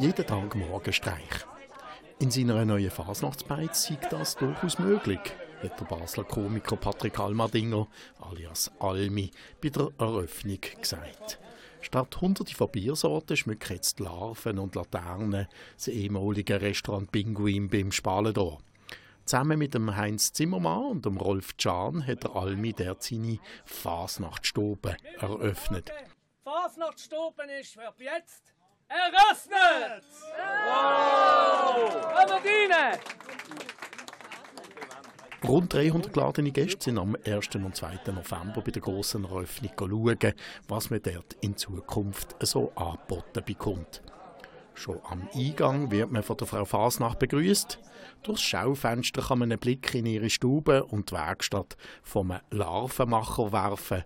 Jeden Tag Morgenstreich. In seiner neuen Fasnachtsbeiz sieht das durchaus möglich, hat der Basler Komiker Patrick Almardinger, alias Almi, bei der Eröffnung gesagt. Statt hunderte von Biersorten schmücken jetzt Larven und Laternen das ehemalige Restaurant Pinguin beim Spalendor. Zusammen mit dem Heinz Zimmermann und dem Rolf Can hat der Almi der seine Fasnachtsstube eröffnet. Fasnachtsstuben ist wird jetzt eröffnet! Wow! Aberdeen! Rund 300 geladene Gäste sind am 1. und 2. November bei der grossen Eröffnung schauen, was man dort in Zukunft so angeboten bekommt. Schon am Eingang wird man von der Frau Fasnacht begrüßt. Durchs Schaufenster kann man einen Blick in ihre Stube und die Werkstatt vom Larvenmacher werfen.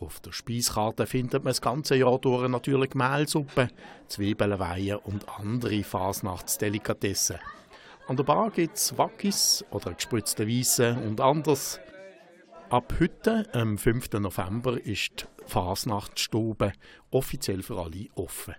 Auf der Speiskarte findet man das ganze Jahr durch natürlich Mehlsuppe, Zwiebelweihe und andere Fasnachtsdelikatessen. An der Bar gibt es Wackis oder gespritzte Weisse und anders. Ab heute, am 5. November, ist die Fasnachtsstube offiziell für alle offen.